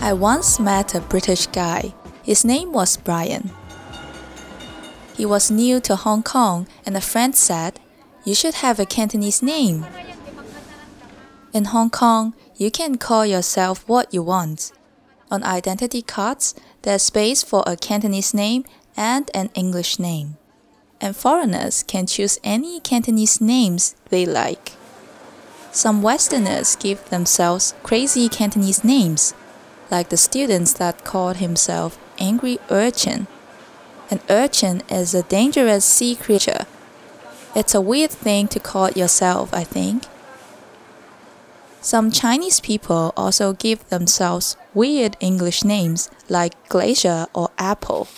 I once met a British guy. His name was Brian. He was new to Hong Kong, and a friend said, You should have a Cantonese name. In Hong Kong, you can call yourself what you want. On identity cards, there's space for a Cantonese name and an English name. And foreigners can choose any Cantonese names they like. Some Westerners give themselves crazy Cantonese names like the students that called himself Angry Urchin. An urchin is a dangerous sea creature. It's a weird thing to call yourself, I think. Some Chinese people also give themselves weird English names like Glacier or Apple.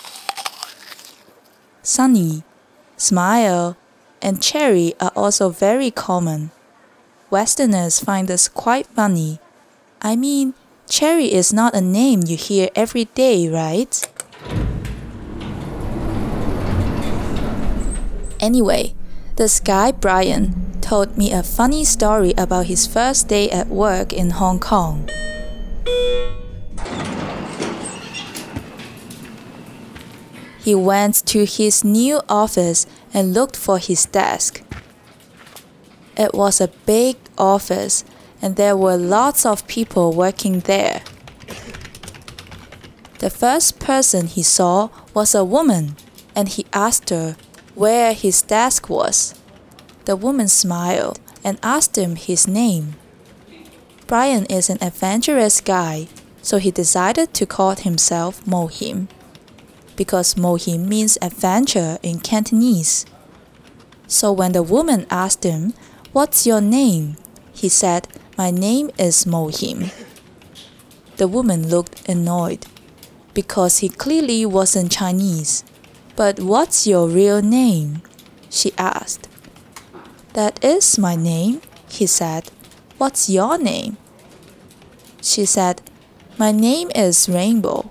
Sunny, Smile, and Cherry are also very common. Westerners find this quite funny. I mean, Cherry is not a name you hear every day, right? Anyway, this guy Brian told me a funny story about his first day at work in Hong Kong. He went to his new office and looked for his desk. It was a big office and there were lots of people working there. The first person he saw was a woman, and he asked her where his desk was. The woman smiled and asked him his name. Brian is an adventurous guy, so he decided to call himself Mohim, because Mohim means adventure in Cantonese. So when the woman asked him, What's your name? he said, my name is Mohim. The woman looked annoyed because he clearly wasn't Chinese. But what's your real name? she asked. That is my name, he said. What's your name? She said, My name is Rainbow.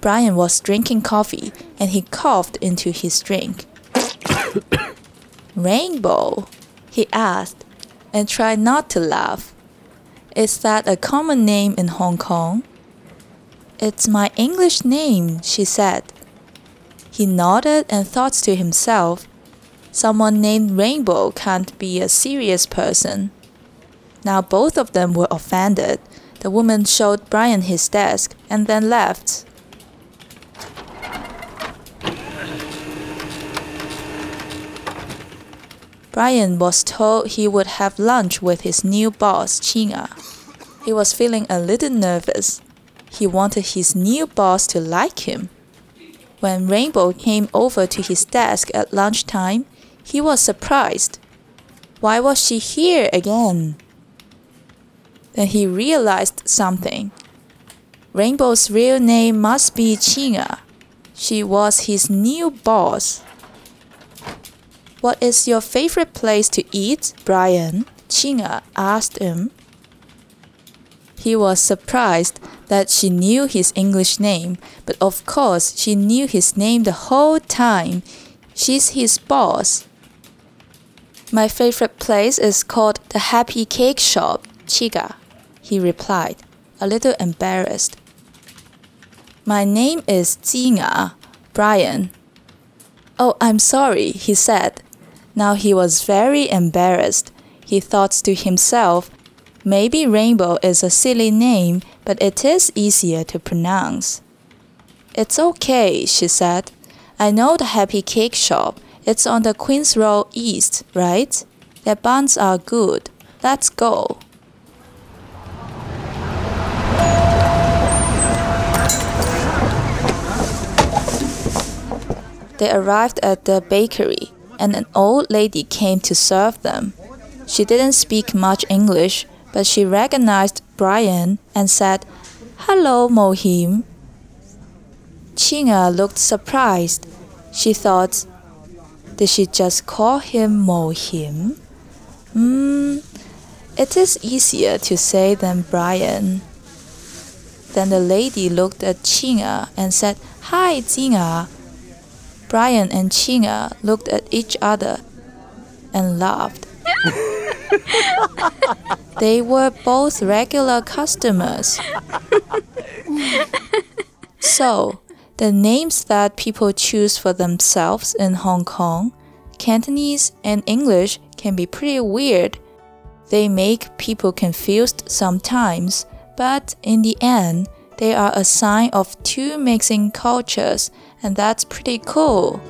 Brian was drinking coffee and he coughed into his drink. Rainbow? he asked and tried not to laugh. Is that a common name in Hong Kong? It's my English name, she said. He nodded and thought to himself, Someone named Rainbow can't be a serious person. Now both of them were offended. The woman showed Brian his desk and then left. Brian was told he would have lunch with his new boss, Chinga. He was feeling a little nervous. He wanted his new boss to like him. When Rainbow came over to his desk at lunchtime, he was surprised. Why was she here again? Then he realized something. Rainbow's real name must be Chinga. She was his new boss. What is your favorite place to eat, Brian? Chinga asked him. He was surprised that she knew his English name, but of course she knew his name the whole time. She's his boss. My favorite place is called the Happy Cake Shop, Chiga, he replied, a little embarrassed. My name is Jinga, Brian. Oh, I'm sorry, he said, now he was very embarrassed. He thought to himself, maybe Rainbow is a silly name, but it is easier to pronounce. It's okay, she said. I know the Happy Cake Shop. It's on the Queen's Road East, right? Their buns are good. Let's go. They arrived at the bakery and an old lady came to serve them. She didn't speak much English, but she recognized Brian and said, Hello, Mohim. Chinga er looked surprised. She thought, Did she just call him Mohim? Hmm, it is easier to say than Brian. Then the lady looked at Qing'e and said, Hi, Jing'e. Brian and Qing'e looked at each other and laughed. they were both regular customers. so, the names that people choose for themselves in Hong Kong, Cantonese and English can be pretty weird. They make people confused sometimes, but in the end, they are a sign of two mixing cultures, and that's pretty cool.